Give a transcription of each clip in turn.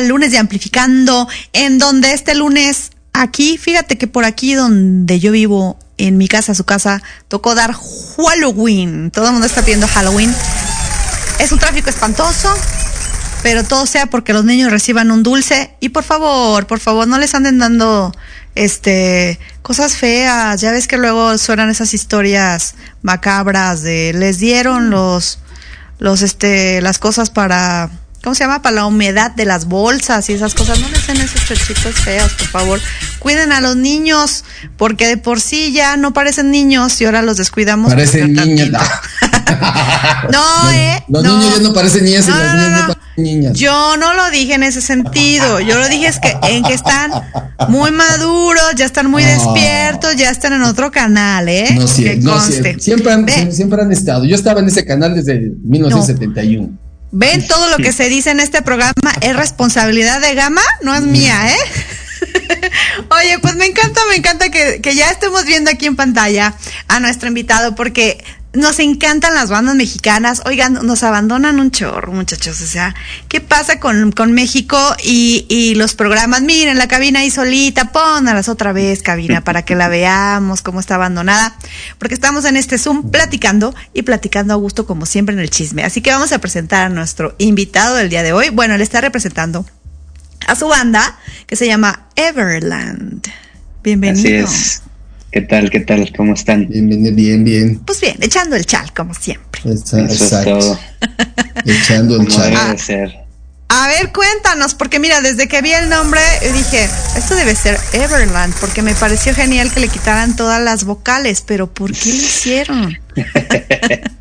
Lunes de Amplificando, en donde este lunes, aquí, fíjate que por aquí donde yo vivo, en mi casa, su casa, tocó dar Halloween. Todo el mundo está pidiendo Halloween. Es un tráfico espantoso, pero todo sea porque los niños reciban un dulce. Y por favor, por favor, no les anden dando este cosas feas. Ya ves que luego suenan esas historias macabras de les dieron los los este las cosas para ¿cómo se llama? para la humedad de las bolsas y esas cosas. No les den esos chochitos feos, por favor. Cuiden a los niños, porque de por sí ya no parecen niños y ahora los descuidamos. Parecen tantito. No, eh. Los no. niños ya no parecen niñas y No, las no, niñas no, parecen niñas. Yo no lo dije en ese sentido. Yo lo dije es que en que están muy maduros, ya están muy Ah. despiertos, ya están en otro canal, ¿eh? No, Que no, conste. sí, siempre, han, siempre han estado. Yo estaba en ese canal desde 1971. Ven, todo lo que se dice en este programa es responsabilidad de Gama, no es mía, ¿eh? Oye, pues me encanta, me encanta que, que ya estemos viendo aquí en pantalla a nuestro invitado porque nos encantan las bandas mexicanas. Oigan, nos abandonan un chorro, muchachos. O sea, ¿qué pasa con, con México y, y los programas? Miren, la cabina ahí solita, póngalas otra vez, cabina, para que la veamos, cómo está abandonada. Porque estamos en este Zoom platicando y platicando a gusto, como siempre, en el chisme. Así que vamos a presentar a nuestro invitado del día de hoy. Bueno, él está representando a su banda que se llama Everland. Bienvenido. Así es. ¿Qué tal? ¿Qué tal? ¿Cómo están? Bien, bien, bien, bien. Pues bien, echando el chal, como siempre. Eso es exacto. todo. Echando el debe de ser. A ver, cuéntanos, porque mira, desde que vi el nombre dije, esto debe ser Everland, porque me pareció genial que le quitaran todas las vocales, pero ¿por qué lo hicieron?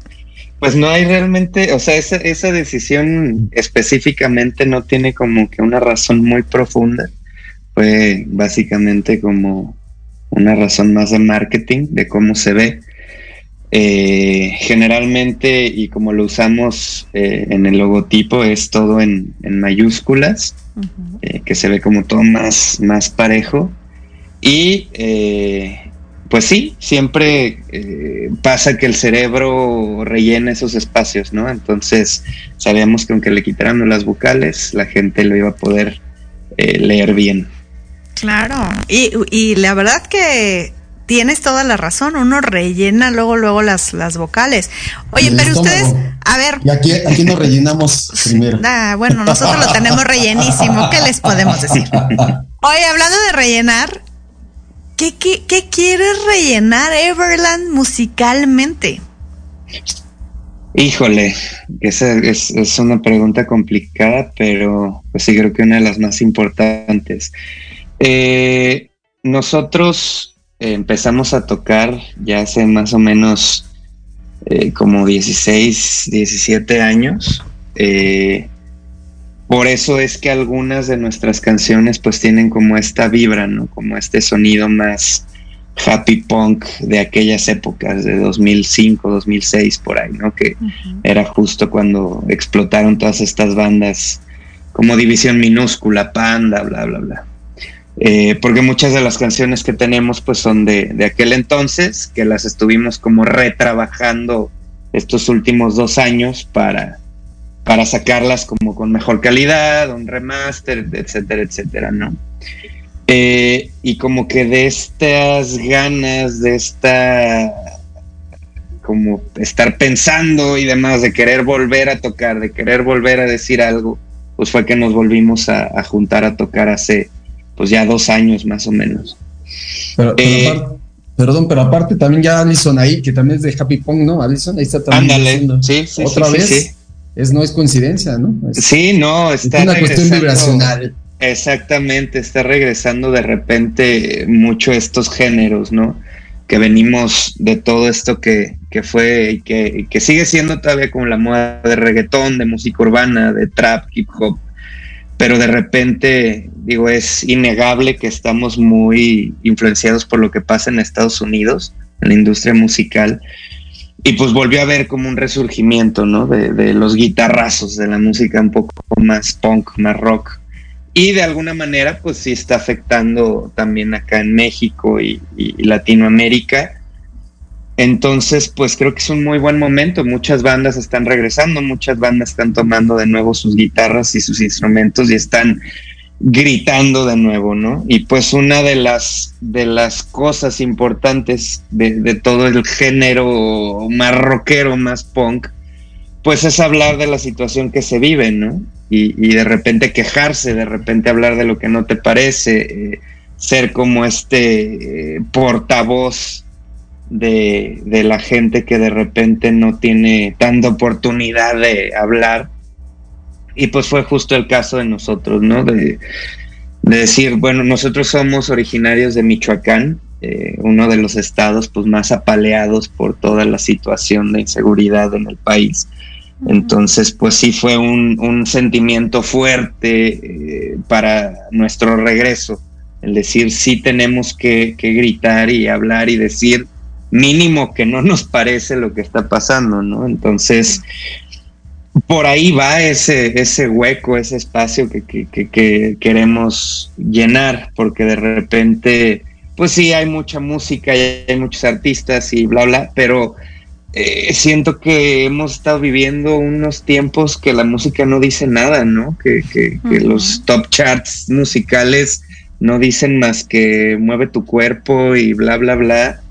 Pues no hay realmente, o sea, esa, esa decisión específicamente no tiene como que una razón muy profunda. Fue básicamente como una razón más de marketing, de cómo se ve. Eh, generalmente, y como lo usamos eh, en el logotipo, es todo en, en mayúsculas. Eh, que se ve como todo más, más parejo. Y eh, pues sí, siempre pasa que el cerebro rellena esos espacios, ¿no? Entonces sabíamos que aunque le quitáramos las vocales, la gente lo iba a poder leer bien. Claro, y, y la verdad que tienes toda la razón, uno rellena luego, luego las, las vocales. Oye, pero ustedes, a ver, Y aquí, aquí nos rellenamos primero. Ah, bueno, nosotros lo tenemos rellenísimo. ¿Qué les podemos decir? Oye, hablando de rellenar, ¿qué, qué, qué quieres rellenar Everland musicalmente? Híjole, esa es, es una pregunta complicada, pero pues sí creo que una de las más importantes. Eh, nosotros empezamos a tocar ya hace más o menos eh, como 16, 17 años. Eh, por eso es que algunas de nuestras canciones pues tienen como esta vibra, ¿no? Como este sonido más happy punk de aquellas épocas, de 2005, 2006, por ahí, ¿no? Que era justo cuando explotaron todas estas bandas como División Minúscula, Panda, bla, bla, bla. Eh, porque muchas de las canciones que tenemos pues son de, de aquel entonces, que las estuvimos como retrabajando estos últimos dos años para, para sacarlas como con mejor calidad, un remaster, etcétera, etcétera, ¿no? Eh, y como que de estas ganas, de esta como estar pensando y demás, de querer volver a tocar, de querer volver a decir algo, pues fue que nos volvimos a, juntar a tocar hace pues ya dos años más o menos. Pero, eh, perdón, pero aparte también ya Alison ahí, que también es de Happy Pong, ¿no? Alison, ahí está también. Ándale, sí, sí, Otra vez. Es, no es coincidencia, ¿no? sí, no, está. Es una cuestión vibracional. Exactamente, está regresando de repente mucho estos géneros, ¿no? Que venimos de todo esto que, que fue y que, que, sigue siendo todavía como la moda de reggaetón, de música urbana, de trap, hip hop, pero de repente, digo, es innegable que estamos muy influenciados por lo que pasa en Estados Unidos, en la industria musical, y pues volvió a ver como un resurgimiento, ¿no? De, de los guitarrazos, de la música un poco más punk, más rock. Y de alguna manera, pues sí está afectando también acá en México y, y Latinoamérica entonces, pues creo que es un muy buen momento. Muchas bandas están regresando, muchas bandas están tomando de nuevo sus guitarras y sus instrumentos y están gritando de nuevo, ¿no? Y pues una de las de las cosas importantes de, todo el género más rockero, más punk, pues es hablar de la situación que se vive, ¿no? Y, de repente quejarse, de repente hablar de lo que no te parece, eh, ser como este eh, portavoz de, la gente que de repente no tiene tanta oportunidad de hablar. Y pues fue justo el caso de nosotros, ¿no? De, decir, bueno, nosotros somos originarios de Michoacán, eh, uno de los estados pues más apaleados por toda la situación de inseguridad en el país. Entonces, pues sí fue un, sentimiento fuerte eh, para nuestro regreso, el decir, sí tenemos que, que, gritar y hablar y decir mínimo que no nos parece lo que está pasando, ¿no? Entonces, por ahí va ese, ese hueco, ese espacio que, que, queremos llenar, porque de repente, pues sí, hay mucha música y hay muchos artistas y bla, bla, pero eh, siento que hemos estado viviendo unos tiempos que la música no dice nada, ¿no? Que, que los top charts musicales no dicen más que mueve tu cuerpo y bla, bla, bla.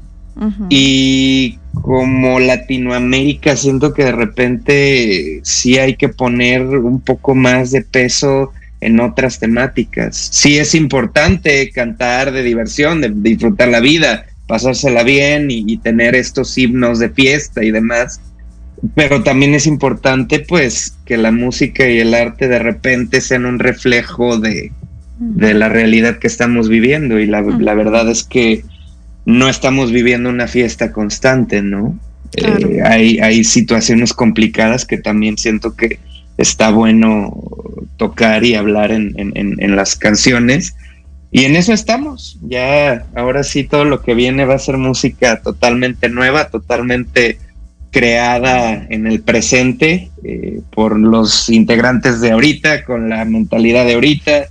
Y como Latinoamérica, siento que de repente sí hay que poner un poco más de peso en otras temáticas. Sí es importante cantar de diversión, de disfrutar la vida, pasársela bien y, tener estos himnos de fiesta y demás. Pero también es importante pues que la música y el arte de repente sean un reflejo de, la realidad que estamos viviendo. Y la verdad es que no estamos viviendo una fiesta constante, ¿no? Eh, hay, hay situaciones complicadas que también siento que está bueno tocar y hablar en, en, las canciones. Y en eso estamos. Ya ahora sí todo lo que viene va a ser música totalmente nueva, totalmente creada en el presente eh, por los integrantes de ahorita, con la mentalidad de ahorita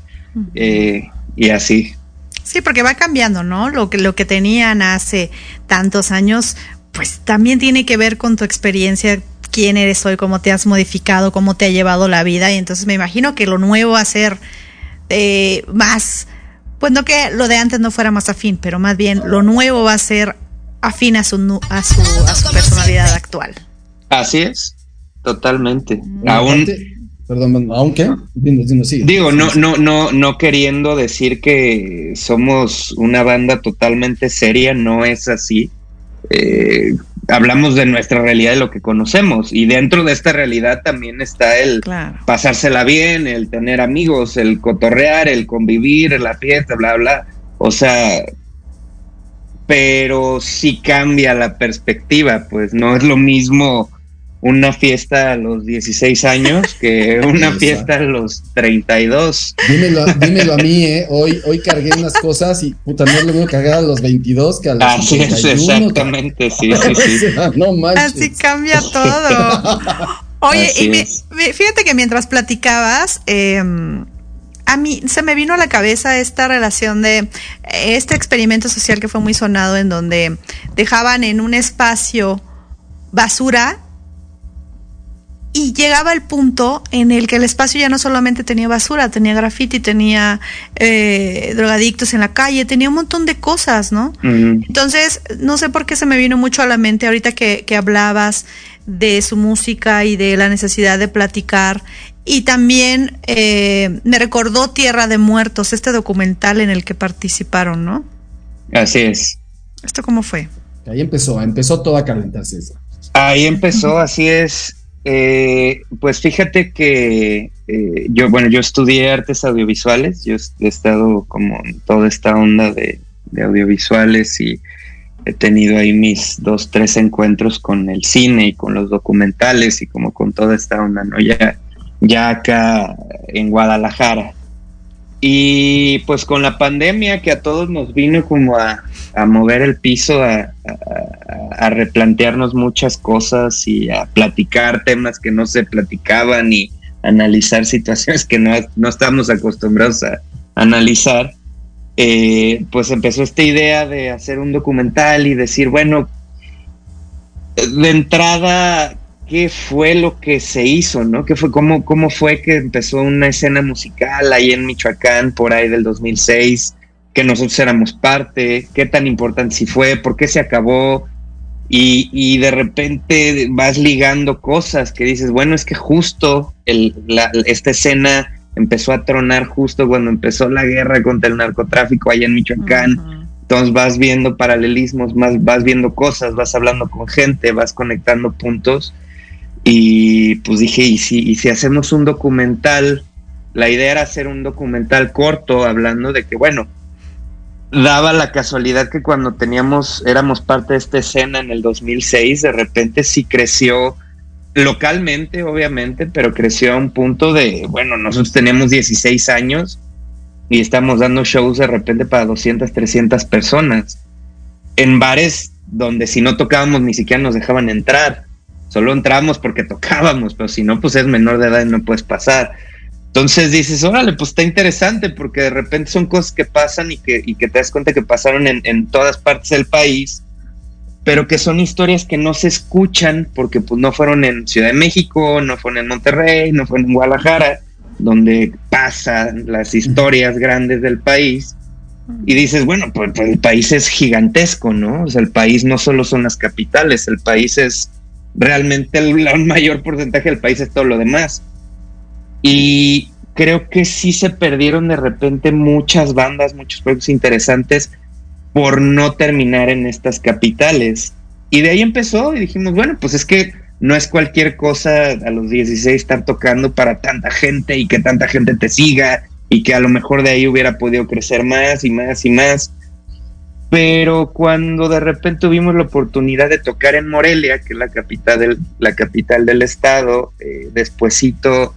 eh, y así. Sí, porque va cambiando, ¿no? Lo que, lo que tenían hace tantos años, pues también tiene que ver con tu experiencia, quién eres hoy, cómo te has modificado, cómo te ha llevado la vida. Y entonces me imagino que lo nuevo va a ser eh, más, pues no que lo de antes no fuera más afín, pero más bien lo nuevo va a ser afín a su, a su, a su personalidad actual. Así es, totalmente. Aún Perdón, aunque Digo, no, no, no, no queriendo decir que somos una banda totalmente seria, no es así. Eh, hablamos de nuestra realidad, de lo que conocemos, y dentro de esta realidad también está el pasársela bien, el tener amigos, el cotorrear, el convivir, la fiesta, bla, bla. O sea, pero sí cambia la perspectiva, pues no es lo mismo una fiesta a los 16 años que una fiesta a los 32. Dímelo, dímelo a mí, ¿eh? Hoy, hoy cargué unas cosas y puta, no lo voy a cargar a los 22 que a los Así 31, es, exactamente, sí, sí, sí. no manches. Así cambia todo. Oye, y fíjate que mientras platicabas, eh, a mí se me vino a la cabeza esta relación de este experimento social que fue muy sonado en donde dejaban en un espacio basura y llegaba el punto en el que el espacio ya no solamente tenía basura, tenía graffiti, tenía eh, drogadictos en la calle, tenía un montón de cosas, ¿no? Entonces, no sé por qué se me vino mucho a la mente ahorita que, que hablabas de su música y de la necesidad de platicar. Y también eh, me recordó Tierra de Muertos, este documental en el que participaron, ¿no? Así es. ¿Esto cómo fue? Ahí empezó, empezó todo a calentarse eso. Ahí empezó, así es. Eh, pues fíjate que eh, yo, bueno, yo estudié artes audiovisuales, yo he estado como en toda esta onda de, audiovisuales y he tenido ahí mis dos, tres encuentros con el cine y con los documentales y como con toda esta onda, ¿no? Ya, ya acá en Guadalajara. Y pues con la pandemia que a todos nos vino como a, mover el piso, a, replantearnos muchas cosas y a platicar temas que no se platicaban y analizar situaciones que no, no estamos acostumbrados a analizar, eh, pues empezó esta idea de hacer un documental y decir, bueno, de entrada, qué fue lo que se hizo, ¿no? ¿Qué fue, cómo, cómo fue que empezó una escena musical ahí en Michoacán por ahí del 2006, que nosotros éramos parte, qué tan importante si fue, por qué se acabó, y, y, de repente vas ligando cosas que dices, bueno, es que justo el, esta escena empezó a tronar justo cuando empezó la guerra contra el narcotráfico allá en Michoacán. Entonces vas viendo paralelismos, más, vas viendo cosas, vas hablando con gente, vas conectando puntos y pues dije, ¿y si, y si hacemos un documental? La idea era hacer un documental corto hablando de que, bueno, daba la casualidad que cuando teníamos, éramos parte de esta escena en el 2006, de repente sí creció localmente, obviamente, pero creció a un punto de, bueno, nosotros teníamos 16 años y estamos dando shows de repente para 200, 300 personas en bares donde si no tocábamos ni siquiera nos dejaban entrar solo entramos porque tocábamos, pero si no, pues es menor de edad y no puedes pasar. Entonces dices, órale, pues está interesante porque de repente son cosas que pasan y que, y que te das cuenta que pasaron en, en, todas partes del país, pero que son historias que no se escuchan porque pues no fueron en Ciudad de México, no fueron en Monterrey, no fueron en Guadalajara, donde pasan las historias grandes del país. Y dices, bueno, pues, pues el país es gigantesco, ¿no? O sea, el país no solo son las capitales, el país es realmente el, mayor porcentaje del país es todo lo demás. Y creo que sí se perdieron de repente muchas bandas, muchos proyectos interesantes por no terminar en estas capitales. Y de ahí empezó y dijimos, bueno, pues es que no es cualquier cosa a los 16 estar tocando para tanta gente y que tanta gente te siga y que a lo mejor de ahí hubiera podido crecer más y más y más pero cuando de repente tuvimos la oportunidad de tocar en Morelia, que es la capital del, la capital del estado, eh, despuesito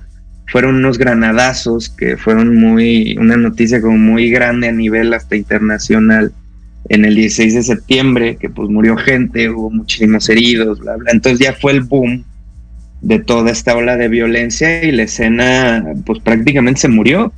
fueron unos granadazos que fueron muy, una noticia como muy grande a nivel hasta internacional en el 16 de septiembre, que pues murió gente, hubo muchísimos heridos, bla, bla. Entonces ya fue el boom de toda esta ola de violencia y la escena pues prácticamente se murió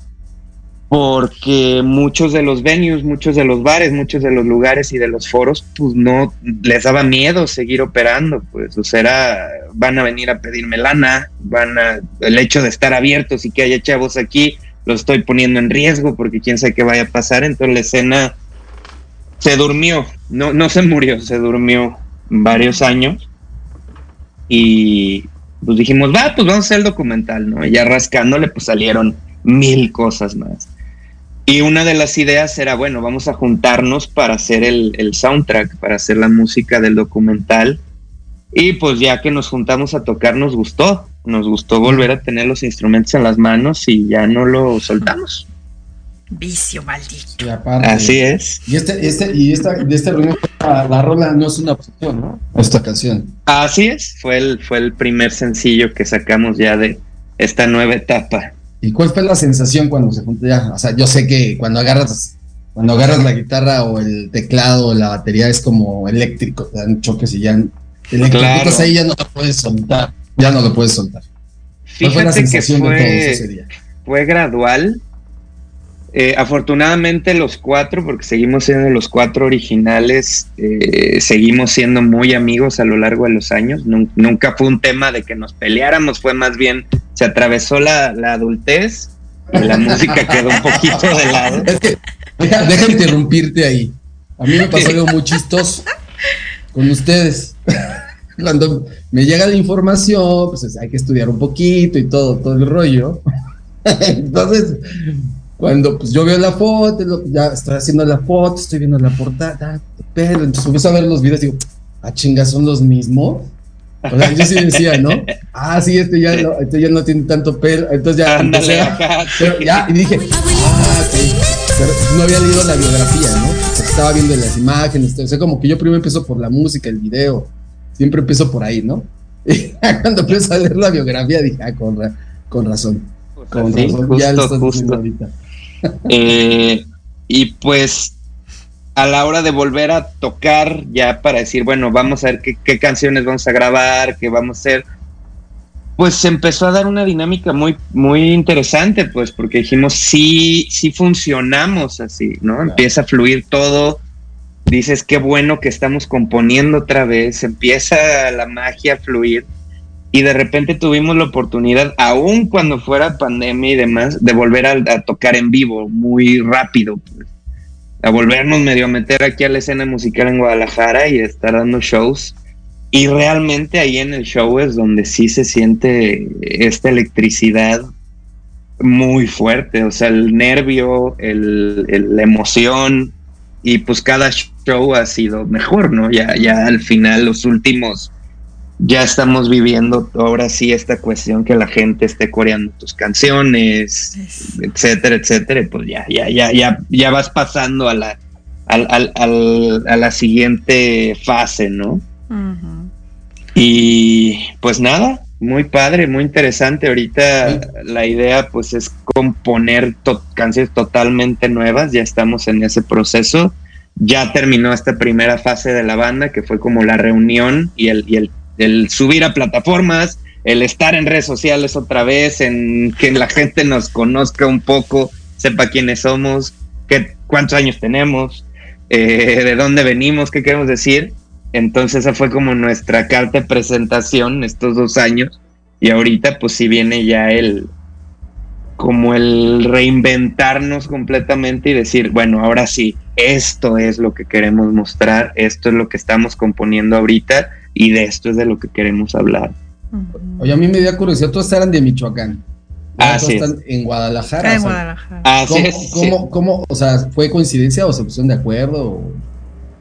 porque muchos de los venues, muchos de los bares, muchos de los lugares y de los foros, pues no les daba miedo seguir operando, pues, o sea, van a venir a pedirme lana, van a, el hecho de estar abiertos y que haya chavos aquí, lo estoy poniendo en riesgo porque quién sabe qué vaya a pasar, entonces la escena se durmió, no, no se murió, se durmió varios años y pues dijimos, va, pues vamos a hacer el documental, ¿no? Y ya rascándole, pues salieron mil cosas más. Y una de las ideas era, bueno, vamos a juntarnos para hacer el, soundtrack, para hacer la música del documental. Y pues ya que nos juntamos a tocar, nos gustó. Nos gustó volver a tener los instrumentos en las manos y ya no lo soltamos. Vicio maldito. Así es. Y este, este, y esta, de este reunión, la, rola no es una opción, ¿no? Esta canción. Así es. Fue el, fue el primer sencillo que sacamos ya de esta nueva etapa. ¿Y cuál fue la sensación cuando se juntó ya? O sea, yo sé que cuando agarras, cuando agarras la guitarra o el teclado o la batería es como eléctrico, te dan choques y ya ahí ya no lo puedes soltar, ya no lo puedes soltar. ¿Cuál fue la sensación de todo ese día? Fue gradual, Eh, afortunadamente los cuatro, porque seguimos siendo los cuatro originales, eh, seguimos siendo muy amigos a lo largo de los años. nunca fue un tema de que nos peleáramos, fue más bien, se atravesó la, adultez y la música quedó un poquito de lado. Es que, deja, interrumpirte ahí. A mí me pasó algo muy chistoso con ustedes. Cuando me llega la información, pues hay que estudiar un poquito y todo, todo el rollo. Entonces, cuando pues yo veo la foto, ya estoy haciendo la foto, estoy viendo la portada, pero entonces empiezo a ver los videos y digo, ah, chinga, son los mismos. O sea, yo sí decía, ¿no? Ah, sí, este ya no, este ya no tiene tanto pelo. Entonces ya empecé pero ya, y dije, ah, sí. Pero no había leído la biografía, ¿no? Estaba viendo las imágenes, o sea, como que yo primero empiezo por la música, el video. Siempre empiezo por ahí, ¿no? Y cuando empiezo a leer la biografía dije, ah, con, con razón. Con razón, ya lo estás diciendo ahorita. Eh, y pues a la hora de volver a tocar, ya para decir, bueno, vamos a ver qué, canciones vamos a grabar, qué vamos a hacer, pues se empezó a dar una dinámica muy, muy interesante, pues, porque dijimos, sí, sí funcionamos así, ¿no? Empieza a fluir todo, dices, qué bueno que estamos componiendo otra vez, empieza la magia a fluir y de repente tuvimos la oportunidad, aún cuando fuera pandemia y demás, de volver a, tocar en vivo muy rápido, pues. a volvernos medio a meter aquí a la escena musical en Guadalajara y estar dando shows. Y realmente ahí en el show es donde sí se siente esta electricidad muy fuerte, o sea, el nervio, el, la emoción, y pues cada show ha sido mejor, ¿no? Ya, ya al final, los últimos ya estamos viviendo ahora sí esta cuestión que la gente esté coreando tus canciones, etcétera, etcétera, pues ya, ya, ya, ya, ya vas pasando a la, a la siguiente fase, ¿no? Y pues nada, muy padre, muy interesante. Ahorita la idea pues es componer canciones totalmente nuevas, ya estamos en ese proceso. Ya terminó esta primera fase de la banda, que fue como la reunión y el, y el el subir a plataformas, el estar en redes sociales otra vez, en que la gente nos conozca un poco, sepa quiénes somos, qué, cuántos años tenemos, eh, de dónde venimos, qué queremos decir. Entonces esa fue como nuestra carta de presentación estos dos años y ahorita pues si viene ya el como el reinventarnos completamente y decir, bueno, ahora sí, esto es lo que queremos mostrar, esto es lo que estamos componiendo ahorita y de esto es de lo que queremos hablar. Oye, a mí me dio curiosidad, todos eran de Michoacán. Ah, sí. Están en Guadalajara. en Guadalajara. ¿Cómo, cómo, o sea, fue coincidencia o se pusieron de acuerdo?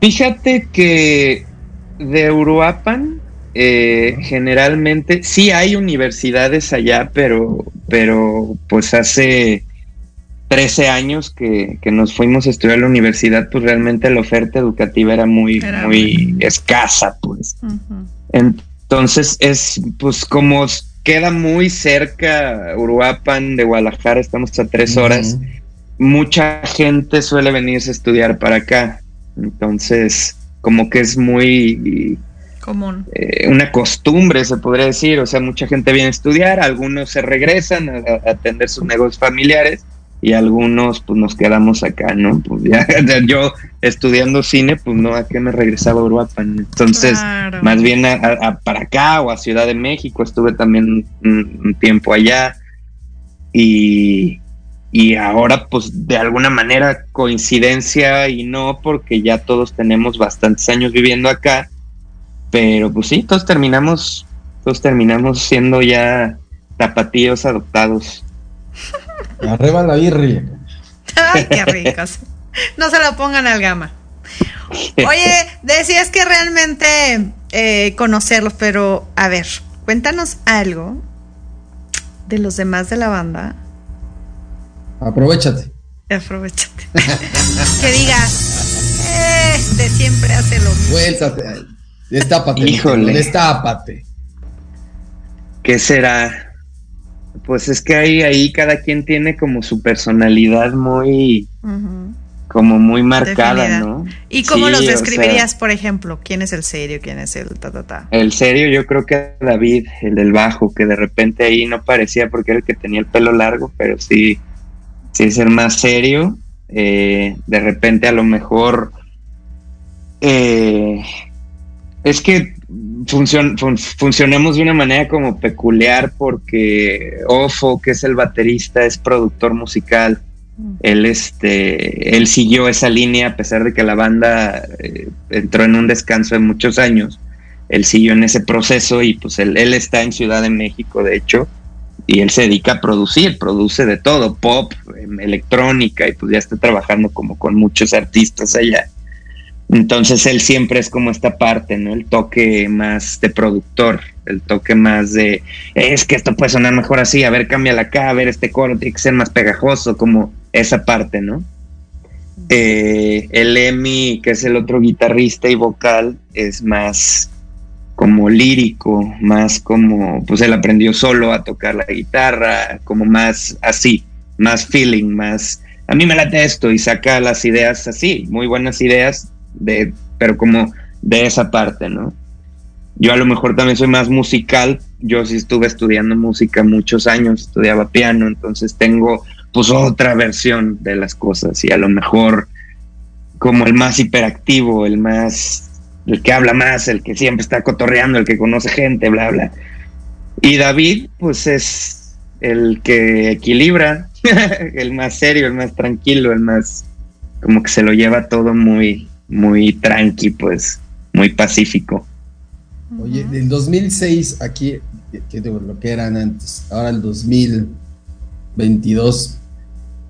Fíjate que de Uruapan, eh, generalmente, sí hay universidades allá, pero, pero pues hace 13 años que, nos fuimos a estudiar a la universidad, pues realmente la oferta educativa era muy, muy escasa, pues. Entonces es, pues como queda muy cerca Uruapan de Guadalajara, estamos a tres horas, mucha gente suele venirse a estudiar para acá. Entonces, como que es muy común. Eh, una costumbre, se podría decir. O sea, mucha gente viene a estudiar, algunos se regresan a atender sus negocios familiares y algunos pues nos quedamos acá, ¿no? Pues ya yo estudiando cine, pues no, ¿a qué me regresaba a Uruapan? Entonces, más bien para acá o a Ciudad de México, estuve también un, tiempo allá y, y ahora pues de alguna manera coincidencia y no, porque ya todos tenemos bastantes años viviendo acá, pero pues sí, todos terminamos, todos terminamos siendo ya tapatíos adoptados. Arriba la birria. Ay, qué ricos. No se lo pongan al gama. Oye, decías que realmente eh, conocerlos, pero a ver, cuéntanos algo de los demás de la banda. Aprovechate. Aprovechate. que digas, este siempre hace lo mismo. Suéltate. Destápate. Híjole. Destápate. ¿Qué será? Pues es que ahí, ahí cada quien tiene como su personalidad muy, como muy marcada, ¿no? ¿Y cómo los describirías, por ejemplo? ¿Quién es el serio? ¿Quién es el ta, ta, ta? El serio yo creo que David, el del bajo, que de repente ahí no parecía porque era el que tenía el pelo largo, pero sí, sí ser más serio. Eh, de repente a lo mejor eh, es que funcionemos de una manera como peculiar porque Ofo, que es el baterista, es productor musical. Mm. Él, este, él siguió esa línea a pesar de que la banda eh, entró en un descanso de muchos años. Él siguió en ese proceso y pues él, él está en Ciudad de México, de hecho, y él se dedica a producir, produce de todo, pop, em, electrónica, y pues ya está trabajando como con muchos artistas allá. Entonces él siempre es como esta parte, ¿no? El toque más de productor, el toque más de, es que esto puede sonar mejor así, a ver, cámbiala acá, a ver, este coro tiene que ser más pegajoso, como esa parte, ¿no? Eh, el Emi, que es el otro guitarrista y vocal, es más como lírico, más como, pues él aprendió solo a tocar la guitarra, como más así, más feeling, más, a mí me late esto y saca las ideas así, muy buenas ideas, de, pero como de esa parte, ¿no? Yo a lo mejor también soy más musical, yo sí estuve estudiando música muchos años, estudiaba piano, entonces tengo pues otra versión de las cosas y a lo mejor como el más hiperactivo, el más el que habla más, el que siempre está cotorreando, el que conoce gente, bla, bla. Y David, pues es el que equilibra, el más serio, el más tranquilo, el más como que se lo lleva todo muy, muy tranqui, pues, muy pacífico. Oye, del 2006 aquí, que lo que eran antes, ahora el 2022,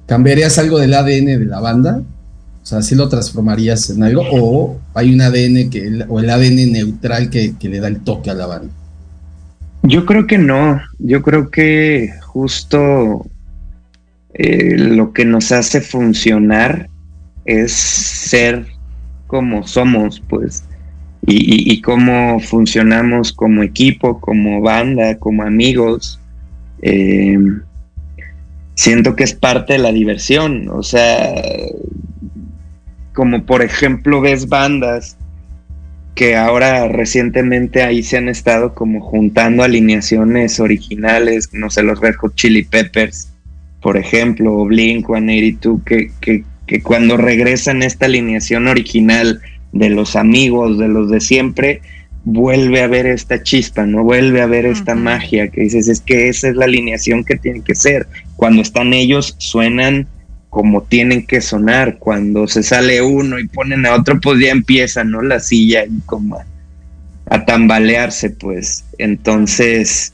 ¿cambiarías algo del ADN de la banda? O sea, ¿sí lo transformarías en algo? ¿O hay un ADN que, o el ADN neutral que, le da el toque a la banda? Yo creo que no. Yo creo que justo eh, lo que nos hace funcionar es ser como somos, pues, y, cómo funcionamos como equipo, como banda, como amigos. Eh, siento que es parte de la diversión. O sea, como por ejemplo ves bandas que ahora recientemente ahí se han estado como juntando alineaciones originales, no sé, los Red Hot Chili Peppers, por ejemplo, o Blink 182, que, que, que cuando regresan esta alineación original de los amigos, de los de siempre, vuelve a ver esta chispa, ¿no? Vuelve a ver esta magia que dices, es que esa es la alineación que tiene que ser. Cuando están ellos, suenan como tienen que sonar. Cuando se sale uno y ponen a otro, pues ya empieza, ¿no? La silla y como a, tambalearse, pues. Entonces,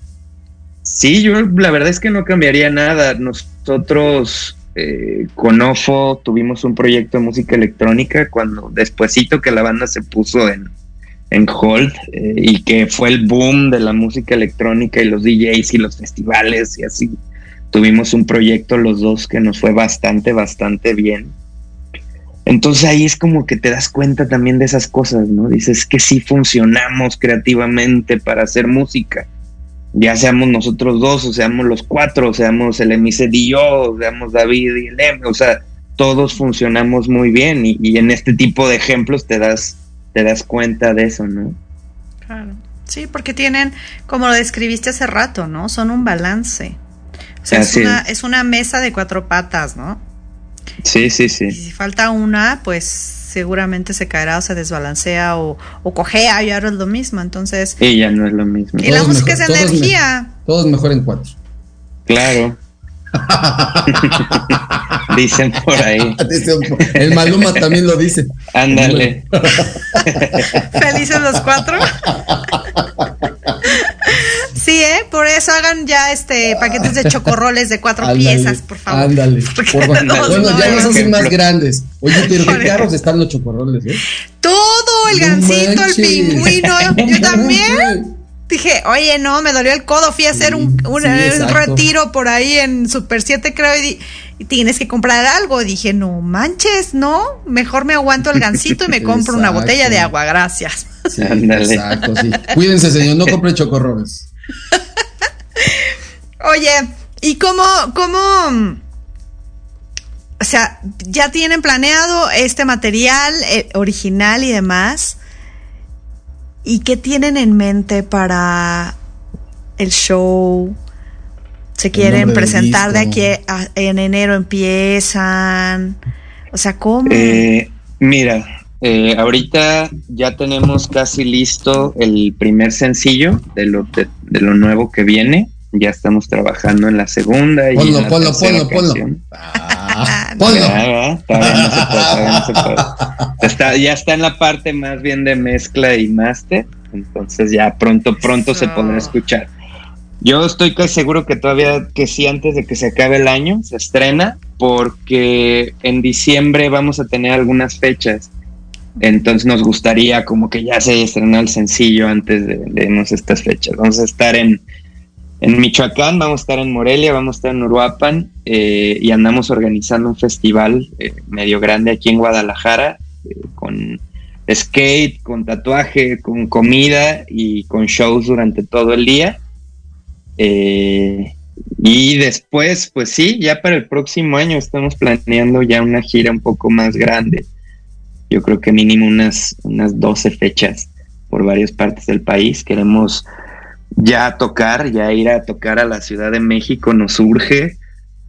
sí, yo la verdad es que no cambiaría nada. Nosotros eh, con OFO tuvimos un proyecto de música electrónica cuando despuesito que la banda se puso en, en hold eh, y que fue el boom de la música electrónica y los DJs y los festivales y así tuvimos un proyecto los dos que nos fue bastante, bastante bien. Entonces ahí es como que te das cuenta también de esas cosas, ¿no? Dices que sí funcionamos creativamente para hacer música. Ya seamos nosotros dos, o seamos los cuatro, o seamos el MIC y yo, o seamos David y el M, o sea, todos funcionamos muy bien y, y, en este tipo de ejemplos te das, te das cuenta de eso, ¿no? Claro. Sí, porque tienen, como lo describiste hace rato, ¿no? Son un balance. O sea, es una, es una mesa de cuatro patas, ¿no? Sí, sí, sí. Y si falta una, pues seguramente se caerá o se desbalancea o, o cojea y ahora es lo mismo. Entonces. Y ya no es lo mismo. Y la música es energía. Todos mejor en cuatro. Claro. Dicen por ahí. El Maluma también lo dice. Ándale. Felices los cuatro. ¿Eh? Por eso hagan ya este paquetes de chocorroles de cuatro piezas, por favor. Ándale. bueno, ya los hacen más grandes. Oye, pero qué caros están los chocorroles, ¿eh? Todo, el gancito, el pingüino. Yo también. Dije, oye, no, me dolió el codo. Fui a hacer un, retiro por ahí en Super 7, creo, y, tienes que comprar algo. Dije, no manches, no. Mejor me aguanto el gancito y me compro una botella de agua, gracias. Sí, exacto, sí. Cuídense, señor, no compre chocorroles. Oye, ¿y cómo, cómo, o sea, ya tienen planeado este material eh, original y demás? ¿Y qué tienen en mente para el show? se quieren presentar de aquí en enero empiezan? O sea, ¿cómo? Eh, mira, eh, ahorita ya tenemos casi listo el primer sencillo de lo, de, lo nuevo que viene. Ya estamos trabajando en la segunda. Y ponlo, en la ponlo, ponlo, ponlo. Ah, ponlo. Ya, todavía no se puede, todavía no se puede. Está, ya está en la parte más bien de mezcla y máster. Entonces ya pronto, pronto se podrá escuchar. Yo estoy casi seguro que todavía que sí, antes de que se acabe el año, se estrena, porque en diciembre vamos a tener algunas fechas. Entonces nos gustaría como que ya se haya estrenado el sencillo antes de, estas fechas. Vamos a estar en, en Michoacán, vamos a estar en Morelia, vamos a estar en Uruapan eh, y andamos organizando un festival eh, medio grande aquí en Guadalajara eh, con skate, con tatuaje, con comida y con shows durante todo el día. Eh, y después, pues sí, ya para el próximo año estamos planeando ya una gira un poco más grande. Yo creo que mínimo unas, unas 12 fechas por varias partes del país. Queremos ya tocar, ya ir a tocar a la Ciudad de México nos urge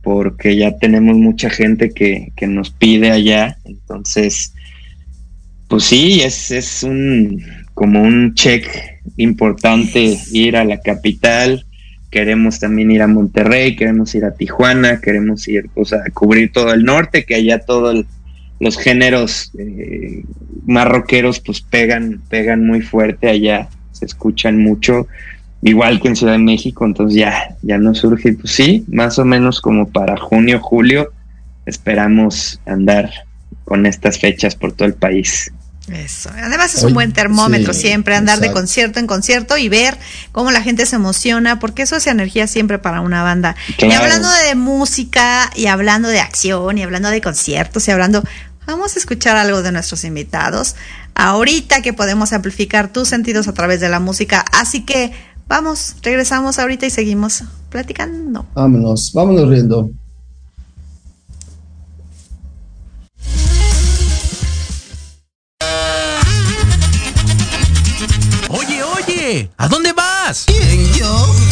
porque ya tenemos mucha gente que, que nos pide allá. Entonces, pues sí, es, es un como un check importante ir a la capital. Queremos también ir a Monterrey, queremos ir a Tijuana, queremos ir pues, a cubrir todo el norte, que allá todos los géneros eh, marroqueros pues pegan, pegan muy fuerte allá, se escuchan mucho, igual que en Ciudad de México, entonces ya, ya nos surge, pues sí, más o menos como para junio, julio, esperamos andar con estas fechas por todo el país. Eso. Además es un buen termómetro siempre, andar de concierto en concierto y ver cómo la gente se emociona, porque eso es energía siempre para una banda. Y hablando de música, y hablando de acción, y hablando de conciertos, y hablando, vamos a escuchar algo de nuestros invitados. Ahorita que podemos amplificar tus sentidos a través de la música. Así que vamos, regresamos ahorita y seguimos platicando. Vámonos, vámonos riendo. ¿A dónde vas? ¿Quién, yo?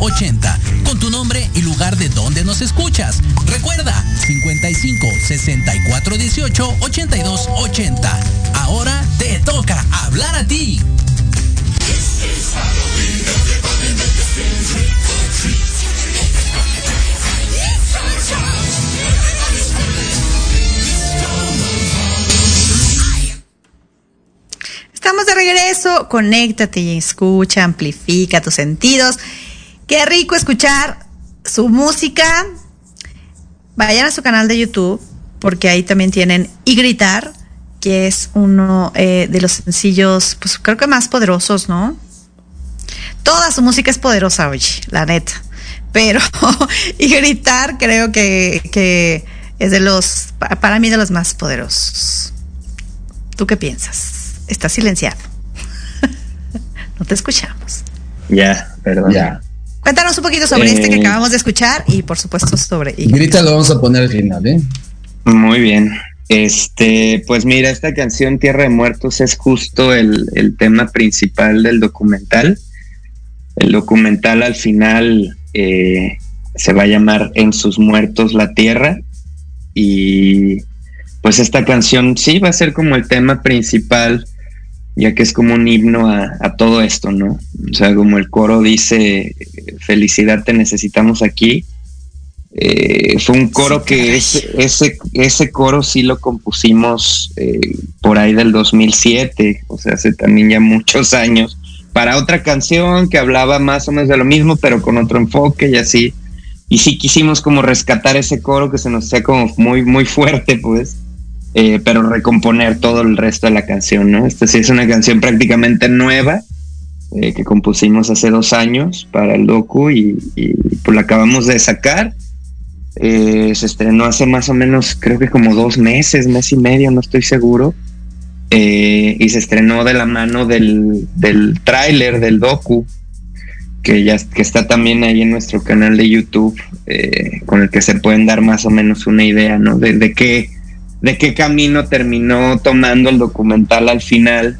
80 con tu nombre y lugar de donde nos escuchas. Recuerda 55 64 18 82 80. Ahora te toca hablar a ti. Estamos de regreso, conéctate y escucha, amplifica tus sentidos. Qué rico escuchar su música. Vayan a su canal de YouTube, porque ahí también tienen Y Gritar, que es uno eh, de los sencillos, pues creo que más poderosos, ¿no? Toda su música es poderosa, oye, la neta. Pero Y Gritar creo que, que es de los, para mí, de los más poderosos. ¿Tú qué piensas? Está silenciado. no te escuchamos. Ya, perdón. Ya. Cuéntanos un poquito sobre este que eh, acabamos de escuchar y por supuesto sobre... Y grita lo vamos a poner al final, ¿eh? Muy bien. Este, pues mira, esta canción Tierra de Muertos es justo el, el tema principal del documental. El documental al final eh, se va a llamar En sus muertos la tierra y pues esta canción sí va a ser como el tema principal ya que es como un himno a, todo esto, ¿no? O sea, como el coro dice, felicidad te necesitamos aquí. Eh, fue un coro que ese, ese, ese, coro sí lo compusimos eh, por ahí del 2007, o sea, hace también ya muchos años, para otra canción que hablaba más o menos de lo mismo, pero con otro enfoque y así. Y sí quisimos como rescatar ese coro que se nos hacía como muy, muy fuerte, pues. Eh, pero recomponer todo el resto de la canción, ¿no? Esta sí es una canción prácticamente nueva eh, que compusimos hace dos años para el docu y, pues la acabamos de sacar. Eh, se estrenó hace más o menos, creo que como dos meses, mes y medio, no estoy seguro. y se estrenó de la mano del, del tráiler del docu, que ya que está también ahí en nuestro canal de YouTube, con el que se pueden dar más o menos una idea, ¿no? De, de qué de qué camino terminó tomando el documental al final,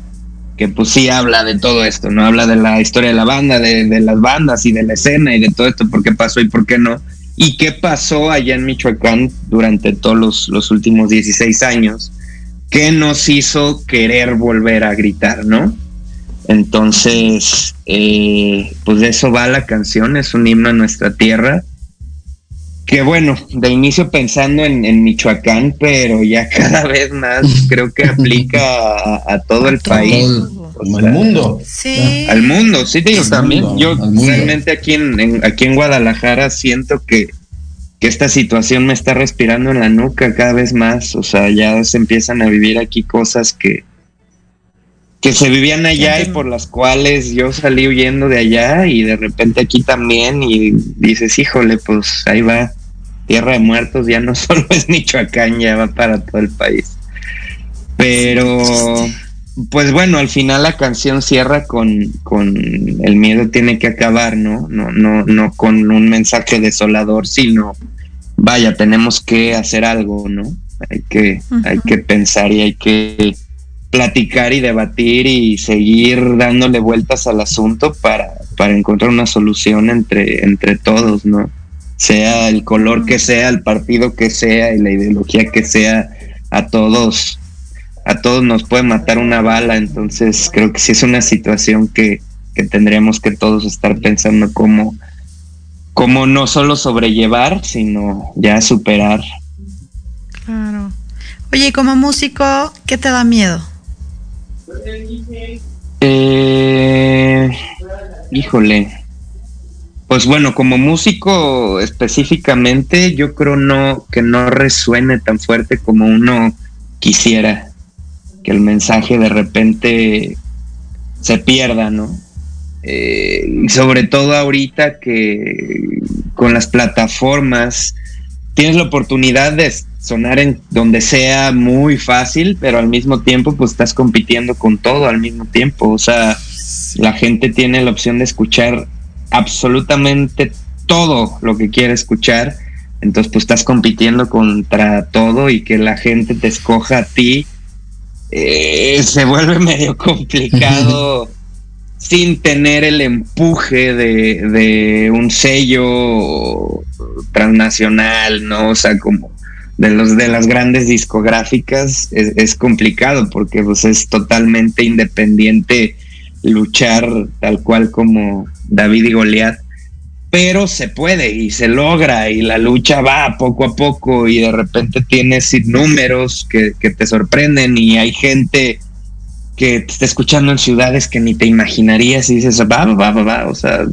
que pues sí habla de todo esto, ¿no? Habla de la historia de la banda, de, las bandas y de la escena y de todo esto, por qué pasó y por qué no. Y qué pasó allá en Michoacán durante todos los, últimos 16 años, que nos hizo querer volver a gritar, ¿no? Entonces, eh, pues de eso va la canción, es un himno a nuestra tierra que bueno, de inicio pensando en, Michoacán, pero ya cada vez más creo que aplica a, todo el país. al mundo. Sí. Al mundo, sí, digo, también. Yo realmente aquí en, aquí en Guadalajara siento que, que esta situación me está respirando en la nuca cada vez más. O sea, ya se empiezan a vivir aquí cosas que, que se vivían allá y por las cuales yo salí huyendo de allá y de repente aquí también y dices, híjole, pues ahí va Tierra de Muertos ya no solo es Michoacán, ya va para todo el país. Pero, pues bueno, al final la canción cierra con, con el miedo tiene que acabar, ¿no? No, no, no con un mensaje desolador, sino vaya, tenemos que hacer algo, ¿no? Hay que, hay que pensar y hay que platicar y debatir y seguir dándole vueltas al asunto para, para encontrar una solución entre, entre todos, ¿no? sea el color que sea, el partido que sea y la ideología que sea, a todos, a todos nos puede matar una bala. Entonces creo que sí es una situación que, que tendríamos que todos estar pensando cómo, cómo no solo sobrellevar, sino ya superar. Claro. Oye, como músico, ¿qué te da miedo? Eh, híjole, pues bueno, como músico específicamente, yo creo no que no resuene tan fuerte como uno quisiera, que el mensaje de repente se pierda, ¿no? Eh, sobre todo ahorita que con las plataformas tienes la oportunidad de sonar en donde sea muy fácil, pero al mismo tiempo pues estás compitiendo con todo al mismo tiempo, o sea, la gente tiene la opción de escuchar absolutamente todo lo que quiere escuchar. Entonces, pues estás compitiendo contra todo y que la gente te escoja a ti, eh, se vuelve medio complicado sin tener el empuje de, un sello transnacional, ¿no? O sea, como de los de las grandes discográficas es, complicado porque pues es totalmente independiente luchar tal cual como David y Goliat pero se puede y se logra y la lucha va poco a poco y de repente tienes números que te sorprenden y hay gente que te está escuchando en ciudades que ni te imaginarías y dices, va, va, va, va, o sea,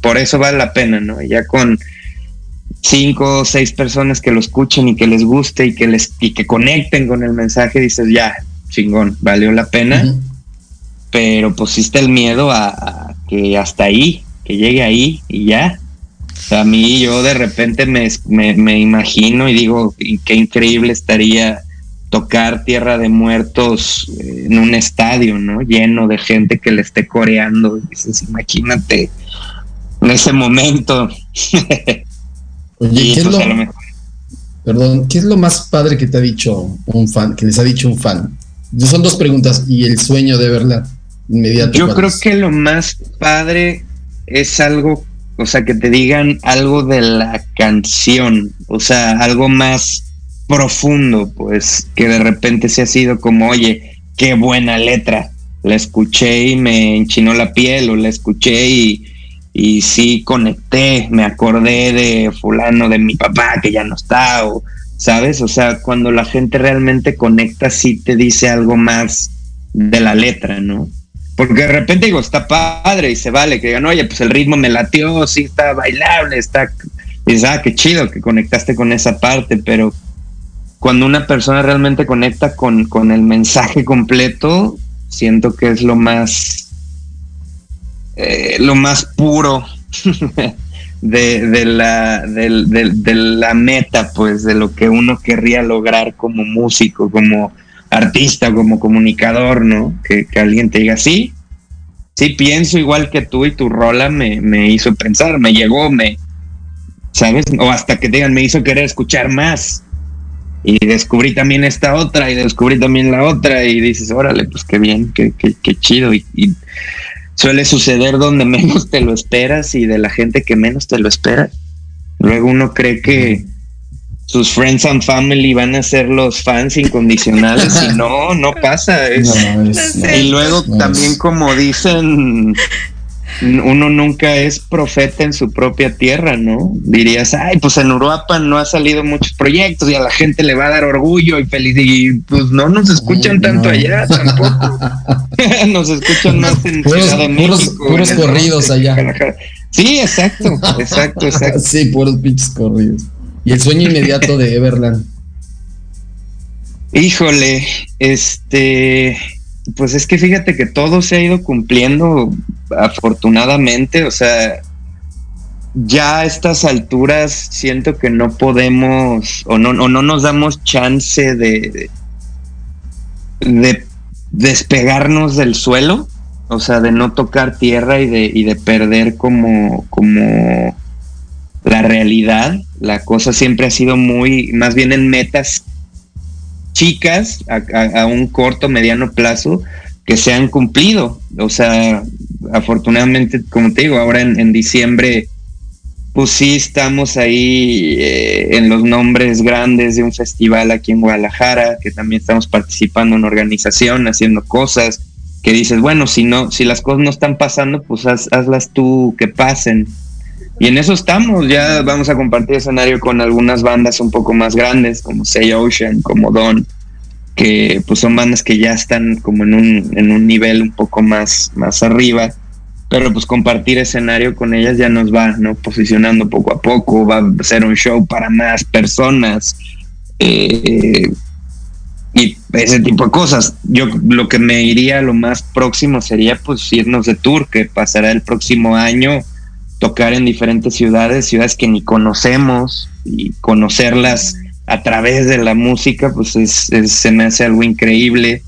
por eso vale la pena, ¿no? Ya con cinco o seis personas que lo escuchen y que les guste y que les y que conecten con el mensaje, dices, ya, chingón, valió la pena, pero pusiste el miedo a que hasta ahí que llegue ahí y ya. a mí yo de repente me, me, imagino y digo, qué increíble estaría tocar Tierra de Muertos eh, en un estadio, ¿no? Lleno de gente que le esté coreando. dices, imagínate en ese momento. Oye, ¿qué es pues, lo, perdón, ¿qué es lo más padre que te ha dicho un fan, que les ha dicho un fan? Son dos preguntas y el sueño de verla inmediato. Yo creo que lo más padre es algo, o sea, que te digan algo de la canción, o sea, algo más profundo, pues, que de repente se ha sido como, oye, qué buena letra, la escuché y me enchinó la piel, o la escuché y, y sí conecté, me acordé de fulano, de mi papá que ya no está, o, ¿sabes? O sea, cuando la gente realmente conecta, sí te dice algo más de la letra, ¿no? Porque de repente digo, está padre y se vale que digan, oye, pues el ritmo me latió, sí está bailable, está. Y ah, qué chido que conectaste con esa parte, pero cuando una persona realmente conecta con, con el mensaje completo, siento que es lo más. Eh, lo más puro de, de, la, de, la meta, pues, de lo que uno querría lograr como músico, como artista, como comunicador, ¿no? Que, alguien te diga, sí, sí pienso igual que tú y tu rola me, me hizo pensar, me llegó, me, ¿sabes? O hasta que digan, me hizo querer escuchar más. Y descubrí también esta otra y descubrí también la otra y dices, órale, pues qué bien, qué, qué, qué chido. Y, y, suele suceder donde menos te lo esperas y de la gente que menos te lo espera. Luego uno cree que sus friends and family van a ser los fans incondicionales y no, no pasa. y luego también como dicen, uno nunca es profeta en su propia tierra, ¿no? Dirías, ay, pues en Uruapan no ha salido muchos proyectos y a la gente le va a dar orgullo y feliz y pues no nos escuchan tanto allá tampoco. nos escuchan más en Ciudad de México. Puros, corridos allá. Sí, exacto, exacto, exacto. sí, puros pinches corridos. ¿Y el sueño inmediato de Everland? Híjole, este, pues es que fíjate que todo se ha ido cumpliendo afortunadamente, o sea, ya a estas alturas siento que no podemos o no, o no nos damos chance de, de despegarnos del suelo, o sea, de no tocar tierra y de, y de perder como, como la realidad, la cosa siempre ha sido muy, más bien en metas chicas, a, un corto, mediano plazo, que se han cumplido. O sea, afortunadamente, como te digo, ahora en, diciembre, pues sí estamos ahí eh, en los nombres grandes de un festival aquí en Guadalajara, que también estamos participando en organización, haciendo cosas, que dices, bueno, si no, si las cosas no están pasando, pues hazlas tú que pasen. Y en eso estamos, ya vamos a compartir escenario con algunas bandas un poco más grandes, como Say Ocean, como Don, que pues son bandas que ya están como en un, en un nivel un poco más, más arriba, pero pues compartir escenario con ellas ya nos va, ¿no? Posicionando poco a poco, va a ser un show para más personas. Eh, y ese tipo de cosas. Yo lo que me iría lo más próximo sería pues irnos de tour, que pasará el próximo año tocar en diferentes ciudades, ciudades que ni conocemos y conocerlas a través de la música, pues se me hace algo increíble.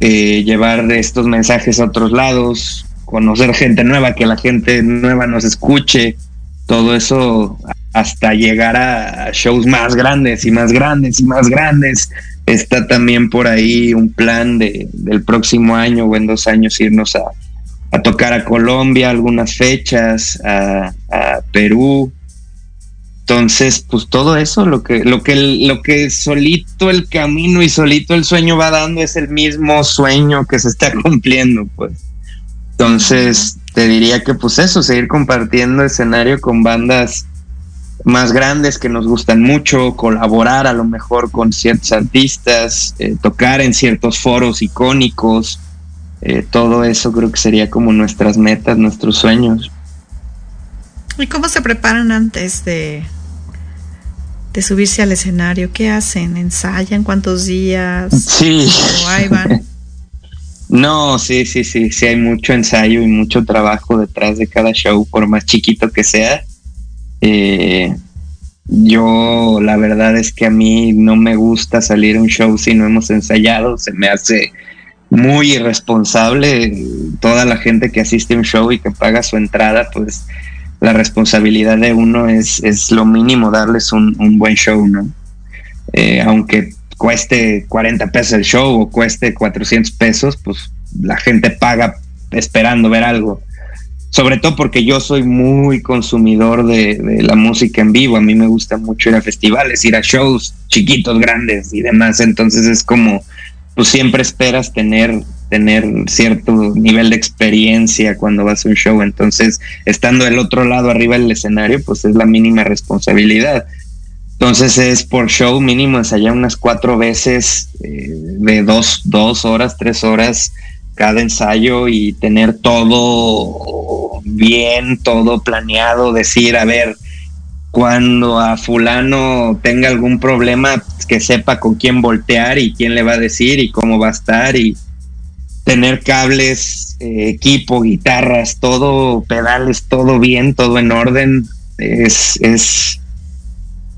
Eh, llevar estos mensajes a otros lados, conocer gente nueva, que la gente nueva nos escuche, todo eso hasta llegar a shows más grandes y más grandes y más grandes. Está también por ahí un plan de, del próximo año o en dos años irnos a, a tocar a Colombia algunas fechas, a, Perú. Entonces, pues todo eso, lo que, lo que, lo que solito el camino y solito el sueño va dando es el mismo sueño que se está cumpliendo, pues. Entonces, te diría que pues eso, seguir compartiendo escenario con bandas más grandes que nos gustan mucho, colaborar a lo mejor con ciertos artistas, eh, tocar en ciertos foros icónicos, eh, todo eso creo que sería como nuestras metas, nuestros sueños. ¿Y cómo se preparan antes de, de subirse al escenario? ¿Qué hacen? ¿Ensayan cuántos días? Sí. ¿O ahí van? No, sí, sí, sí, sí hay mucho ensayo y mucho trabajo detrás de cada show, por más chiquito que sea. Eh, yo la verdad es que a mí no me gusta salir a un show si no hemos ensayado, se me hace muy irresponsable toda la gente que asiste a un show y que paga su entrada, pues la responsabilidad de uno es, es lo mínimo darles un, buen show, ¿no? Eh, aunque cueste 40 pesos el show o cueste 400 pesos, pues la gente paga esperando ver algo. Sobre todo porque yo soy muy consumidor de, de, la música en vivo. A mí me gusta mucho ir a festivales, ir a shows chiquitos, grandes y demás. Entonces es como, pues siempre esperas tener, tener cierto nivel de experiencia cuando vas a un show. Entonces, estando del otro lado arriba del escenario, pues es la mínima responsabilidad. Entonces es por show mínimo ensayar unas cuatro veces eh, de dos, dos horas, tres horas cada ensayo y tener todo bien, todo planeado, decir, a ver, cuando a fulano tenga algún problema, que sepa con quién voltear y quién le va a decir y cómo va a estar y tener cables, eh, equipo, guitarras, todo, pedales, todo bien, todo en orden, es,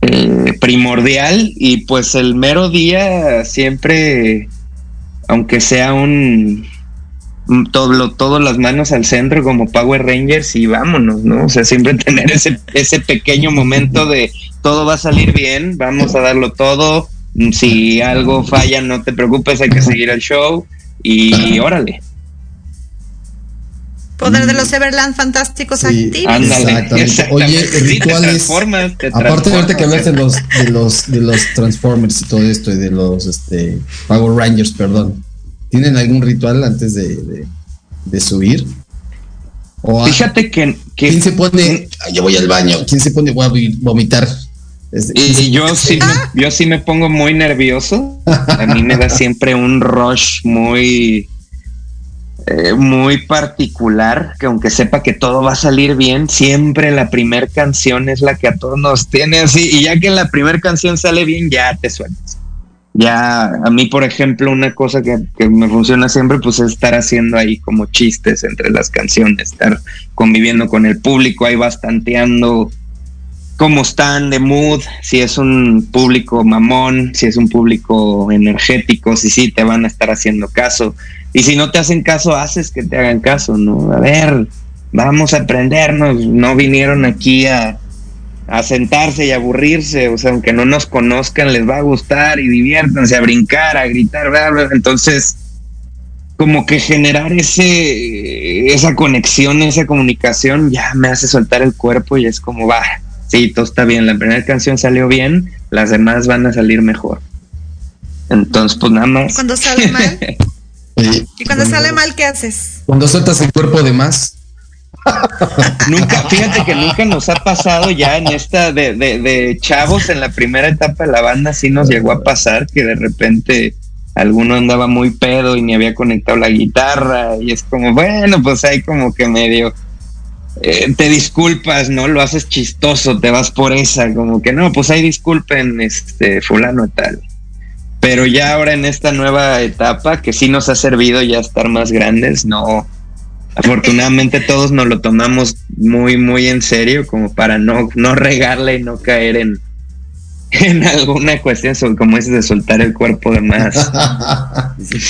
eh, primordial y pues el mero día siempre, aunque sea un todo, todas las manos al centro como Power Rangers y vámonos, ¿no? O sea, siempre tener ese, ese pequeño momento de todo va a salir bien, vamos a darlo todo, si algo falla no te preocupes, hay que seguir el show y órale. Poder de los Everland fantásticos activos. Exactamente. Oye, rituales. aparte de ahorita que hablaste de los, de los, de los Transformers y todo esto, y de los este, Power Rangers, perdón. ¿Tienen algún ritual antes de, de, subir? O Fíjate que, ¿Quién se pone? Yo voy al baño. ¿Quién se pone? Voy a vomitar. Y yo sí, me, yo sí me pongo muy nervioso. A mí me da siempre un rush muy eh, muy particular, que aunque sepa que todo va a salir bien, siempre la primera canción es la que a todos nos tiene así, y ya que la primera canción sale bien, ya te sueltas. Ya a mí, por ejemplo, una cosa que, que, me funciona siempre, pues es estar haciendo ahí como chistes entre las canciones, estar conviviendo con el público, ahí bastanteando cómo están de mood, si es un público mamón, si es un público energético, si sí te van a estar haciendo caso. Y si no te hacen caso, haces que te hagan caso, ¿no? A ver, vamos a aprendernos, no vinieron aquí a, a sentarse y aburrirse, o sea, aunque no nos conozcan, les va a gustar y diviértanse a brincar, a gritar, bla, bla. entonces como que generar ese esa conexión, esa comunicación ya me hace soltar el cuerpo y es como va, sí, todo está bien, la primera canción salió bien, las demás van a salir mejor. Entonces, pues nada más. Cuando sale mal. ¿Y cuando sale mal qué haces? Cuando sueltas el cuerpo de más. Nunca, fíjate que nunca nos ha pasado ya en esta de, de, de, chavos en la primera etapa de la banda, sí nos llegó a pasar que de repente alguno andaba muy pedo y ni había conectado la guitarra y es como, bueno, pues hay como que medio eh, te disculpas, ¿no? Lo haces chistoso, te vas por esa, como que no, pues ahí disculpen, este, fulano tal. Pero ya ahora en esta nueva etapa, que sí nos ha servido ya estar más grandes, no. Afortunadamente todos nos lo tomamos muy, muy en serio, como para no, no regarle y no caer en, en alguna cuestión sobre, como es de soltar el cuerpo de más.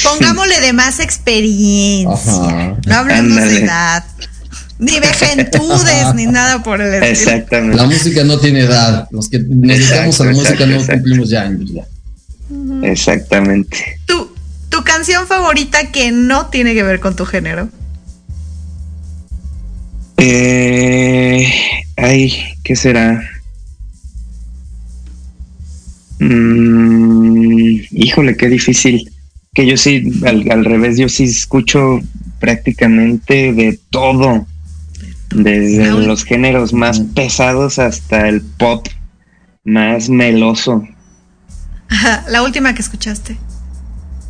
Pongámosle de más experiencia. No hablemos de edad. Ni vejentudes, ni nada por el estilo. Exactamente. La música no tiene edad. Los que nos dedicamos a la música exacto, no exacto. cumplimos ya años ya. Exactamente. ¿Tu, tu canción favorita que no tiene que ver con tu género. Eh, ay, ¿qué será? Mm, híjole, qué difícil. Que yo sí, al, al revés, yo sí escucho prácticamente de todo. Desde los géneros más pesados hasta el pop más meloso. Ajá, La última que escuchaste.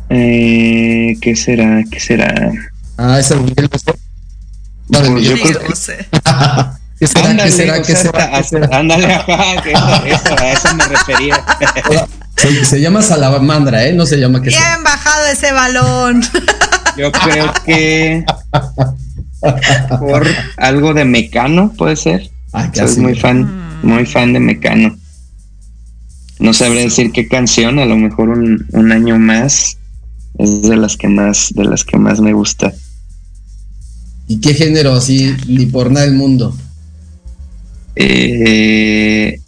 Eh, ¿Qué será? ¿Qué será? Ah, esa es Yo creo no sé. ¿Qué será? Ándale, ¿Qué será? ¿Qué sea, será? Ándale, ajá, que eso, eso, a eso me refería. Se, se llama Salamandra, ¿eh? No se llama que Bien bajado ese balón. Yo creo que por algo de Mecano puede ser. Ah, Soy muy fan, muy fan de Mecano. No sabré decir qué canción, a lo mejor un, un año más es de las que más, de las que más me gusta. ¿Y qué género así? Ni por nada del mundo. Eh,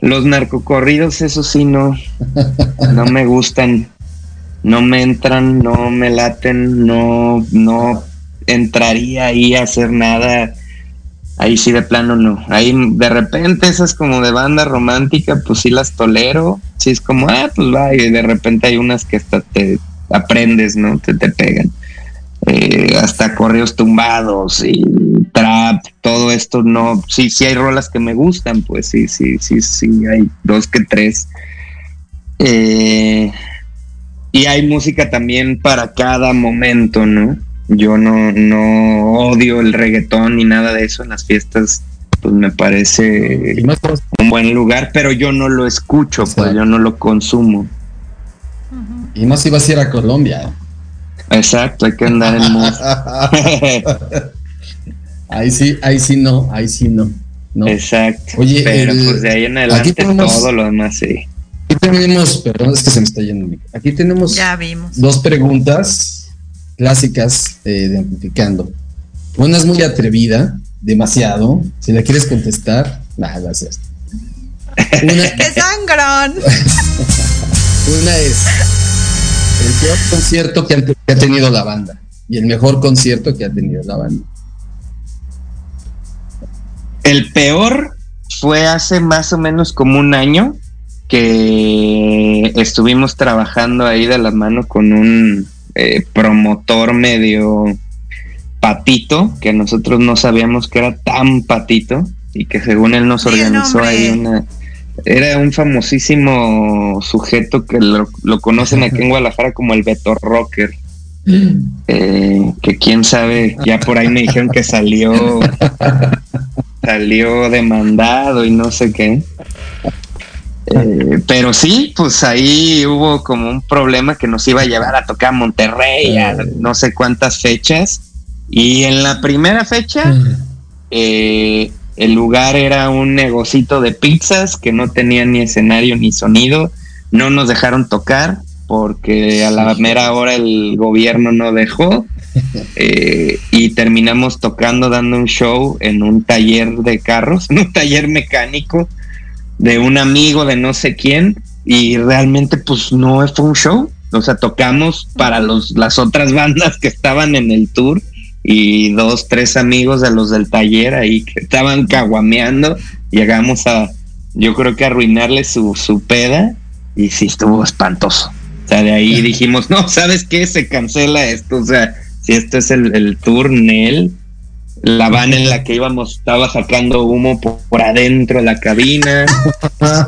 los narcocorridos, eso sí, no, no me gustan, no me entran, no me laten, no, no entraría ahí a hacer nada. Ahí sí de plano no. Ahí de repente esas como de banda romántica, pues sí las tolero. Sí es como, ah, pues va, y de repente hay unas que hasta te aprendes, ¿no? Te, te pegan. Eh, hasta correos tumbados y trap, todo esto no, sí, sí hay rolas que me gustan, pues sí, sí, sí, sí, hay dos que tres. Eh, y hay música también para cada momento, ¿no? Yo no, no odio el reggaetón ni nada de eso en las fiestas, pues me parece un buen lugar, pero yo no lo escucho, pues yo no lo consumo. Y más si vas a ir a Colombia. Exacto, hay que andar en mood. ahí sí, ahí sí no, ahí sí no. no. Exacto. Oye, pero el- pues de ahí en aquí adelante tenemos- todo lo demás sí. Aquí tenemos, perdón, es que se me está yendo. Aquí tenemos Ya vimos. dos preguntas clásicas eh, de Amplificando. Una es muy atrevida, demasiado. Si la quieres contestar, nada, gracias. Una, ¡Qué sangrón! una es el peor concierto que, han- que ha tenido la banda y el mejor concierto que ha tenido la banda. El peor fue hace más o menos como un año que estuvimos trabajando ahí de la mano con un eh, promotor medio patito, que nosotros no sabíamos que era tan patito y que según él nos organizó ahí una... Era un famosísimo sujeto que lo, lo conocen aquí en Guadalajara como el Beto Rocker. Eh, que quién sabe, ya por ahí me dijeron que salió salió demandado y no sé qué. Eh, pero sí, pues ahí hubo como un problema que nos iba a llevar a tocar a Monterrey a no sé cuántas fechas. Y en la primera fecha, eh, el lugar era un negocito de pizzas que no tenía ni escenario ni sonido. No nos dejaron tocar porque a la mera hora el gobierno no dejó. Eh, y terminamos tocando, dando un show en un taller de carros, en un taller mecánico de un amigo de no sé quién. Y realmente, pues no fue un show. O sea, tocamos para los, las otras bandas que estaban en el tour y dos, tres amigos de los del taller ahí que estaban caguameando. Llegamos a, yo creo que arruinarle su, su peda y sí estuvo espantoso. O sea, de ahí dijimos, no, ¿sabes qué? Se cancela esto. O sea, si esto es el, el tour Nel, la van en la que íbamos estaba sacando humo por, por adentro de la cabina.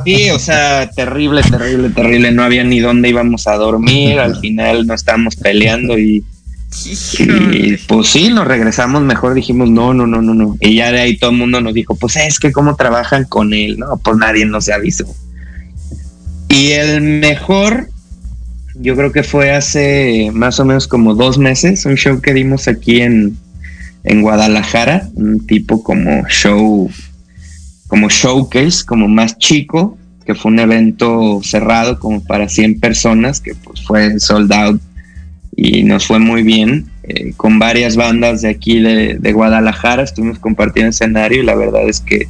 Sí, o sea, terrible, terrible, terrible. No había ni dónde íbamos a dormir. Al final nos estábamos peleando y, y pues sí, nos regresamos mejor. Dijimos, no, no, no, no, no. Y ya de ahí todo el mundo nos dijo, pues es que cómo trabajan con él. No, pues nadie nos avisó. Y el mejor, yo creo que fue hace más o menos como dos meses, un show que dimos aquí en, en Guadalajara, un tipo como show, como showcase, como más chico, que fue un evento cerrado como para 100 personas, que pues fue sold out y nos fue muy bien. eh, con varias bandas de aquí de, de, Guadalajara, estuvimos compartiendo escenario y la verdad es que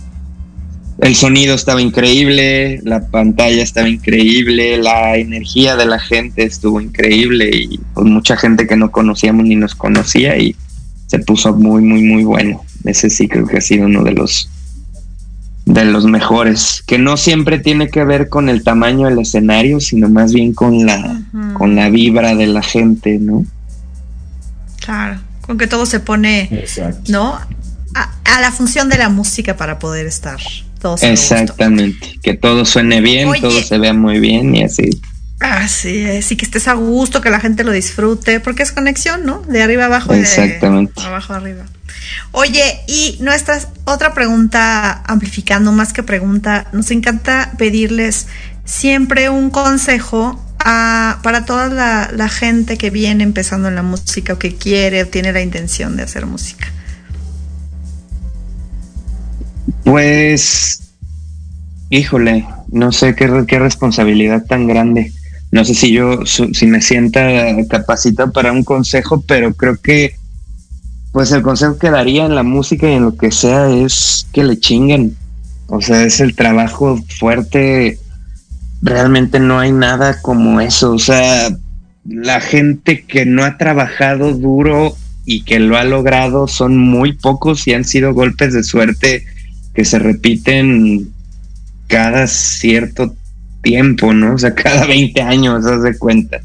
el sonido estaba increíble, la pantalla estaba increíble, la energía de la gente estuvo increíble y con mucha gente que no conocíamos ni nos conocía y se puso muy, muy, muy bueno. Ese sí creo que ha sido uno de los de los mejores, que no siempre tiene que ver con el tamaño del escenario, sino más bien con la, con la vibra de la gente, ¿no? Claro, con que todo se pone, ¿no? A, la función de la música para poder estar. Exactamente, que todo suene bien, todo se vea muy bien y así. Así es, y que estés a gusto, que la gente lo disfrute, porque es conexión, ¿no? De arriba abajo. Exactamente. De abajo arriba. Oye, y nuestra otra pregunta, amplificando más que pregunta, nos encanta pedirles siempre un consejo para toda la, la, gente que viene empezando en la música o que quiere o tiene la intención de hacer música. Pues, híjole, no sé qué, qué responsabilidad tan grande no sé si yo, si me sienta capacitado para un consejo, pero creo que pues el consejo que daría en la música y en lo que sea es que le chinguen. O sea, es el trabajo fuerte. Realmente no hay nada como eso. O sea, la gente que no ha trabajado duro y que lo ha logrado son muy pocos y han sido golpes de suerte que se repiten cada cierto tiempo, ¿no? O sea, cada 20 años, haz de cuenta.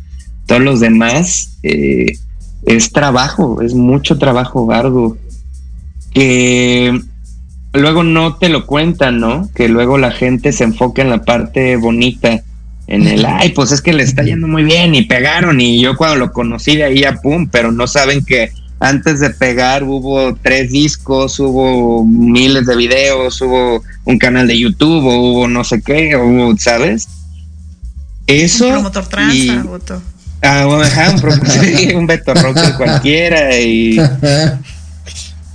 Todos los demás eh, es trabajo, es mucho trabajo arduo. Que luego no te lo cuentan, ¿no? Que luego la gente se enfoca en la parte bonita, en el, ay, pues es que le está yendo muy bien y pegaron y yo cuando lo conocí de ahí a pum, pero no saben que antes de pegar hubo tres discos, hubo miles de videos, hubo un canal de YouTube, hubo no sé qué, hubo, ¿sabes? Eso. Un promotor transa, Ah, bueno, un, un Beto Rocker cualquiera y,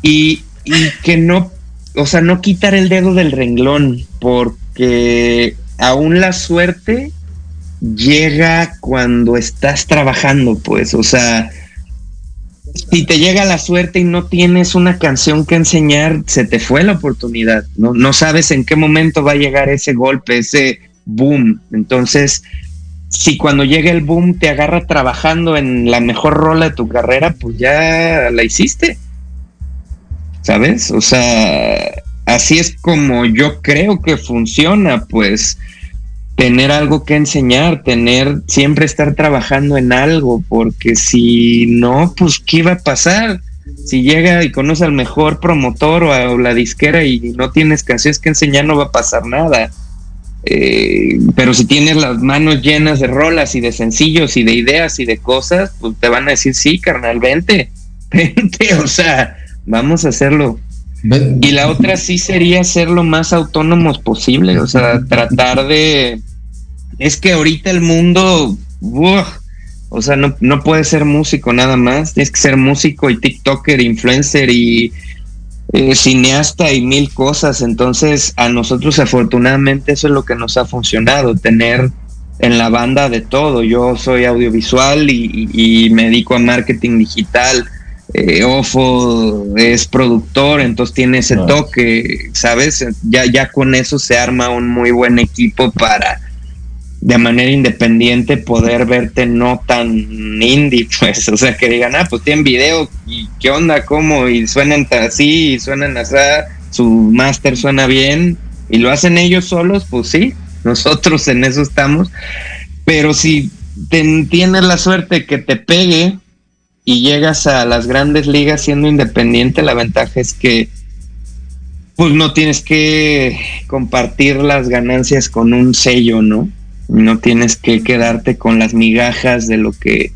y, y que no, o sea, no quitar el dedo del renglón, porque aún la suerte llega cuando estás trabajando, pues, o sea, si te llega la suerte y no tienes una canción que enseñar, se te fue la oportunidad, no, no sabes en qué momento va a llegar ese golpe, ese boom. Entonces, si cuando llega el boom te agarra trabajando en la mejor rola de tu carrera, pues ya la hiciste. ¿Sabes? O sea, así es como yo creo que funciona, pues tener algo que enseñar, tener siempre estar trabajando en algo, porque si no, pues ¿qué iba a pasar? Si llega y conoce al mejor promotor o a la disquera y no tienes canciones que enseñar, no va a pasar nada. Eh, pero si tienes las manos llenas de rolas y de sencillos y de ideas y de cosas, pues te van a decir, sí, carnal, vente, vente, o sea, vamos a hacerlo. Y la otra sí sería ser lo más autónomos posible, o sea, tratar de... Es que ahorita el mundo, o sea, no, no puedes ser músico nada más, tienes que ser músico y TikToker, influencer y eh, cineasta y mil cosas. Entonces, a nosotros afortunadamente eso es lo que nos ha funcionado, tener en la banda de todo. Yo soy audiovisual y, me dedico a marketing digital. Eh, Ofo es productor, entonces tiene ese toque, ¿sabes? Ya, ya con eso se arma un muy buen equipo para de manera independiente poder verte no tan indie, pues, o sea, que digan, ah, pues tienen video y qué onda, cómo, y suenan así, y suenan así, su máster suena bien, y lo hacen ellos solos, pues sí, nosotros en eso estamos, pero si tienes la suerte que te pegue y llegas a las grandes ligas siendo independiente, la ventaja es que pues no tienes que compartir las ganancias con un sello, ¿no? No tienes que quedarte con las migajas de lo que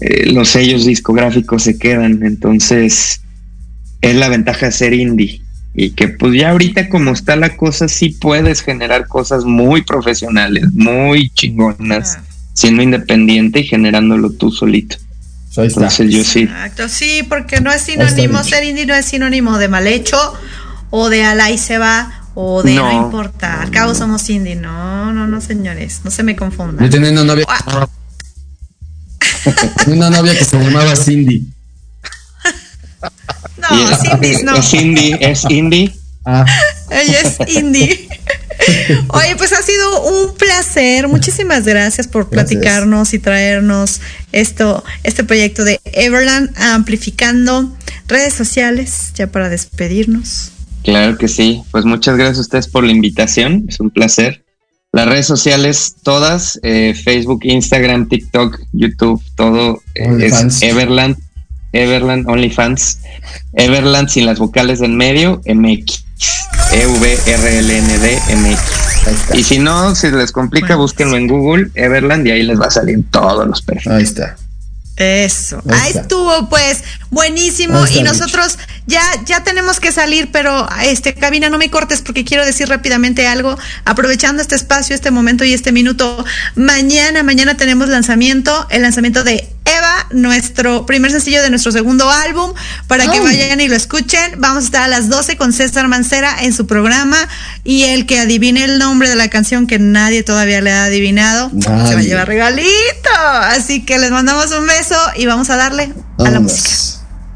eh, los sellos discográficos se quedan. Entonces, es la ventaja de ser indie. Y que pues ya ahorita como está la cosa, sí puedes generar cosas muy profesionales, muy chingonas, ah. siendo independiente y generándolo tú solito. Entonces yo sí. Exacto, sí, porque no es sinónimo, ser indie no es sinónimo de mal hecho o de alay se va o de no, importa, al cabo somos indie. No, no, no, señores, no se me confundan. Yo tenía una novia, una novia que se llamaba Cindy. no, Cindy no. Es Cindy, es Indy. Ah. Ella es Indy. Oye, pues ha sido un placer. Muchísimas gracias por platicarnos y traernos esto, este proyecto de Everland amplificando redes sociales ya para despedirnos. Claro que sí. Pues muchas gracias a ustedes por la invitación. Es un placer. Las redes sociales todas, eh, Facebook, Instagram, TikTok, YouTube, todo eh, es Everland, Everland OnlyFans, Everland sin las vocales en medio, MX, E-V-R-L-N-D, MX. Y si no, si les complica, búsquenlo en Google, Everland, y ahí les va a salir todos los perfiles. Ahí está. Eso, ahí, estuvo pues, buenísimo y nosotros ya ya tenemos que salir, pero este cabina no me cortes porque quiero decir rápidamente algo, aprovechando este espacio, este momento y este minuto. Mañana, mañana tenemos lanzamiento, el lanzamiento de Eva, nuestro primer sencillo de nuestro segundo álbum, para que vayan y lo escuchen. Vamos a estar a las 12 con César Mancera en su programa y el que adivine el nombre de la canción que nadie todavía le ha adivinado, se va a llevar regalito. Así que les mandamos un beso y vamos a darle a la música.